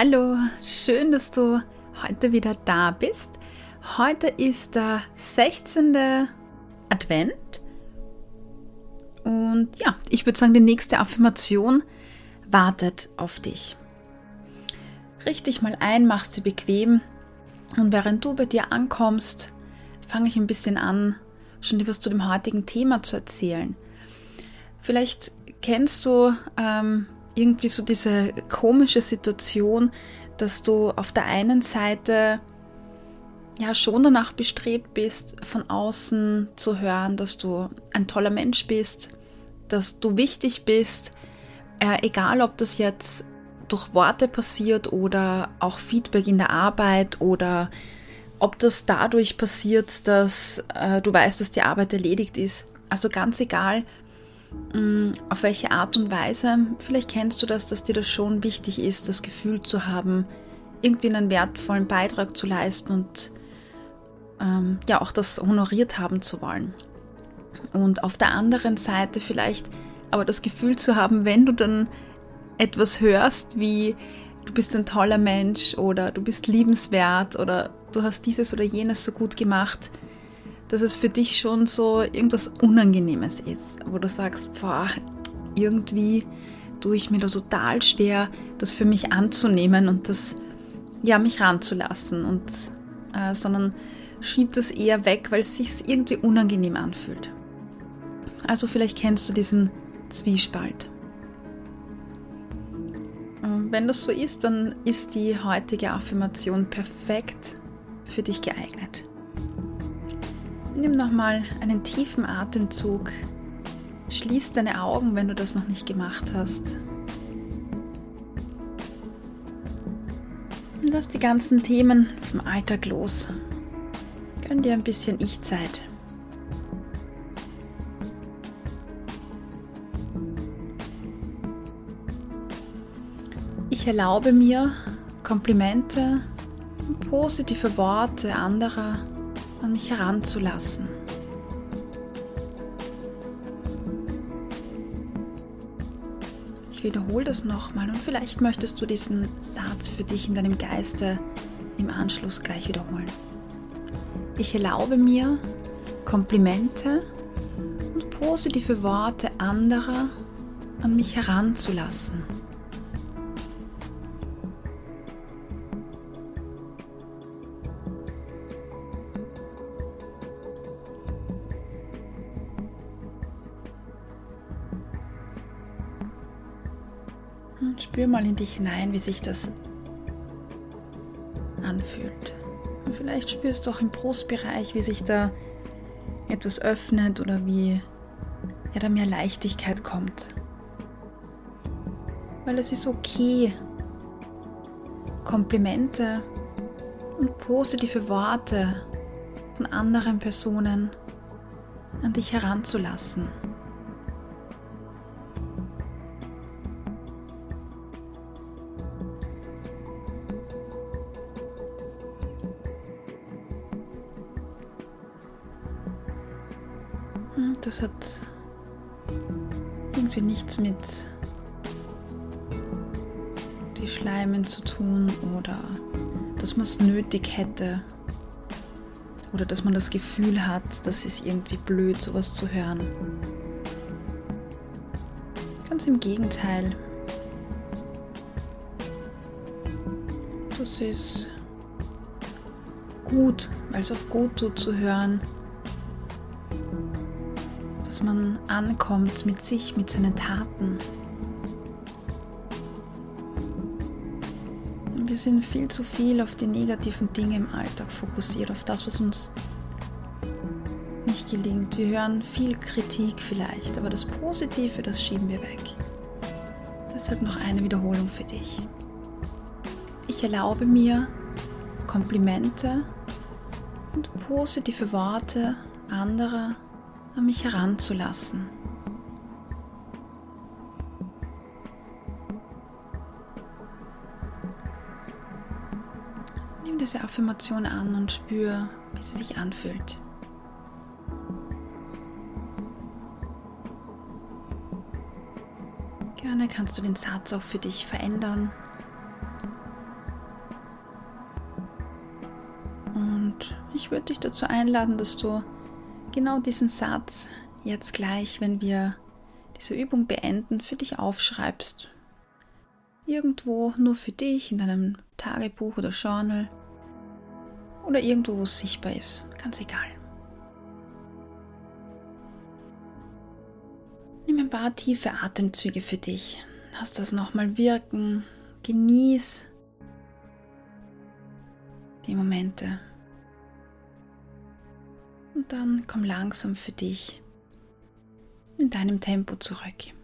Hallo, schön, dass du heute wieder da bist. Heute ist der 16. Advent. Und ja, ich würde sagen, die nächste Affirmation wartet auf dich. Richte mal ein, machst du bequem. Und während du bei dir ankommst, fange ich ein bisschen an, schon etwas zu dem heutigen Thema zu erzählen. Vielleicht kennst du ähm, irgendwie so diese komische Situation, dass du auf der einen Seite ja schon danach bestrebt bist, von außen zu hören, dass du ein toller Mensch bist, dass du wichtig bist, äh, egal ob das jetzt durch Worte passiert oder auch Feedback in der Arbeit oder ob das dadurch passiert, dass äh, du weißt, dass die Arbeit erledigt ist. Also ganz egal, auf welche Art und Weise, vielleicht kennst du das, dass dir das schon wichtig ist, das Gefühl zu haben, irgendwie einen wertvollen Beitrag zu leisten und ähm, ja auch das honoriert haben zu wollen. Und auf der anderen Seite vielleicht aber das Gefühl zu haben, wenn du dann etwas hörst, wie du bist ein toller Mensch oder du bist liebenswert oder du hast dieses oder jenes so gut gemacht, dass es für dich schon so irgendwas Unangenehmes ist, wo du sagst, boah, irgendwie tue ich mir da total schwer, das für mich anzunehmen und das ja mich ranzulassen und äh, sondern schiebt das eher weg, weil es sich irgendwie unangenehm anfühlt. Also vielleicht kennst du diesen Zwiespalt. Wenn das so ist, dann ist die heutige Affirmation perfekt für dich geeignet. Nimm nochmal einen tiefen Atemzug. Schließ deine Augen, wenn du das noch nicht gemacht hast. Und lass die ganzen Themen vom Alltag los. Gönn dir ein bisschen Ich-Zeit. Ich erlaube mir, Komplimente und positive Worte anderer an mich heranzulassen. Ich wiederhole das nochmal und vielleicht möchtest du diesen Satz für dich in deinem Geiste im Anschluss gleich wiederholen. Ich erlaube mir, Komplimente und positive Worte anderer an mich heranzulassen. Und spür mal in dich hinein, wie sich das anfühlt. Und vielleicht spürst du auch im Brustbereich, wie sich da etwas öffnet oder wie ja, da mehr Leichtigkeit kommt. Weil es ist okay, Komplimente und positive Worte von anderen Personen an dich heranzulassen. Das hat irgendwie nichts mit die Schleimen zu tun oder dass man es nötig hätte oder dass man das Gefühl hat, das ist irgendwie blöd, sowas zu hören. Ganz im Gegenteil. Das ist gut, weil es auch gut tut zu hören, dass man ankommt mit sich, mit seinen Taten. Wir sind viel zu viel auf die negativen Dinge im Alltag fokussiert, auf das, was uns nicht gelingt. Wir hören viel Kritik vielleicht, aber das Positive, das schieben wir weg. Deshalb noch eine Wiederholung für dich. Ich erlaube mir Komplimente und positive Worte anderer an mich heranzulassen. Nimm diese Affirmation an und spür, wie sie sich anfühlt. Gerne kannst du den Satz auch für dich verändern. Und ich würde dich dazu einladen, dass du genau diesen Satz jetzt gleich, wenn wir diese Übung beenden, für dich aufschreibst. Irgendwo nur für dich in deinem Tagebuch oder Journal oder irgendwo, wo es sichtbar ist. Ganz egal. Nimm ein paar tiefe Atemzüge für dich. Lass das nochmal wirken. Genieß die Momente. Und dann komm langsam für dich in deinem Tempo zurück.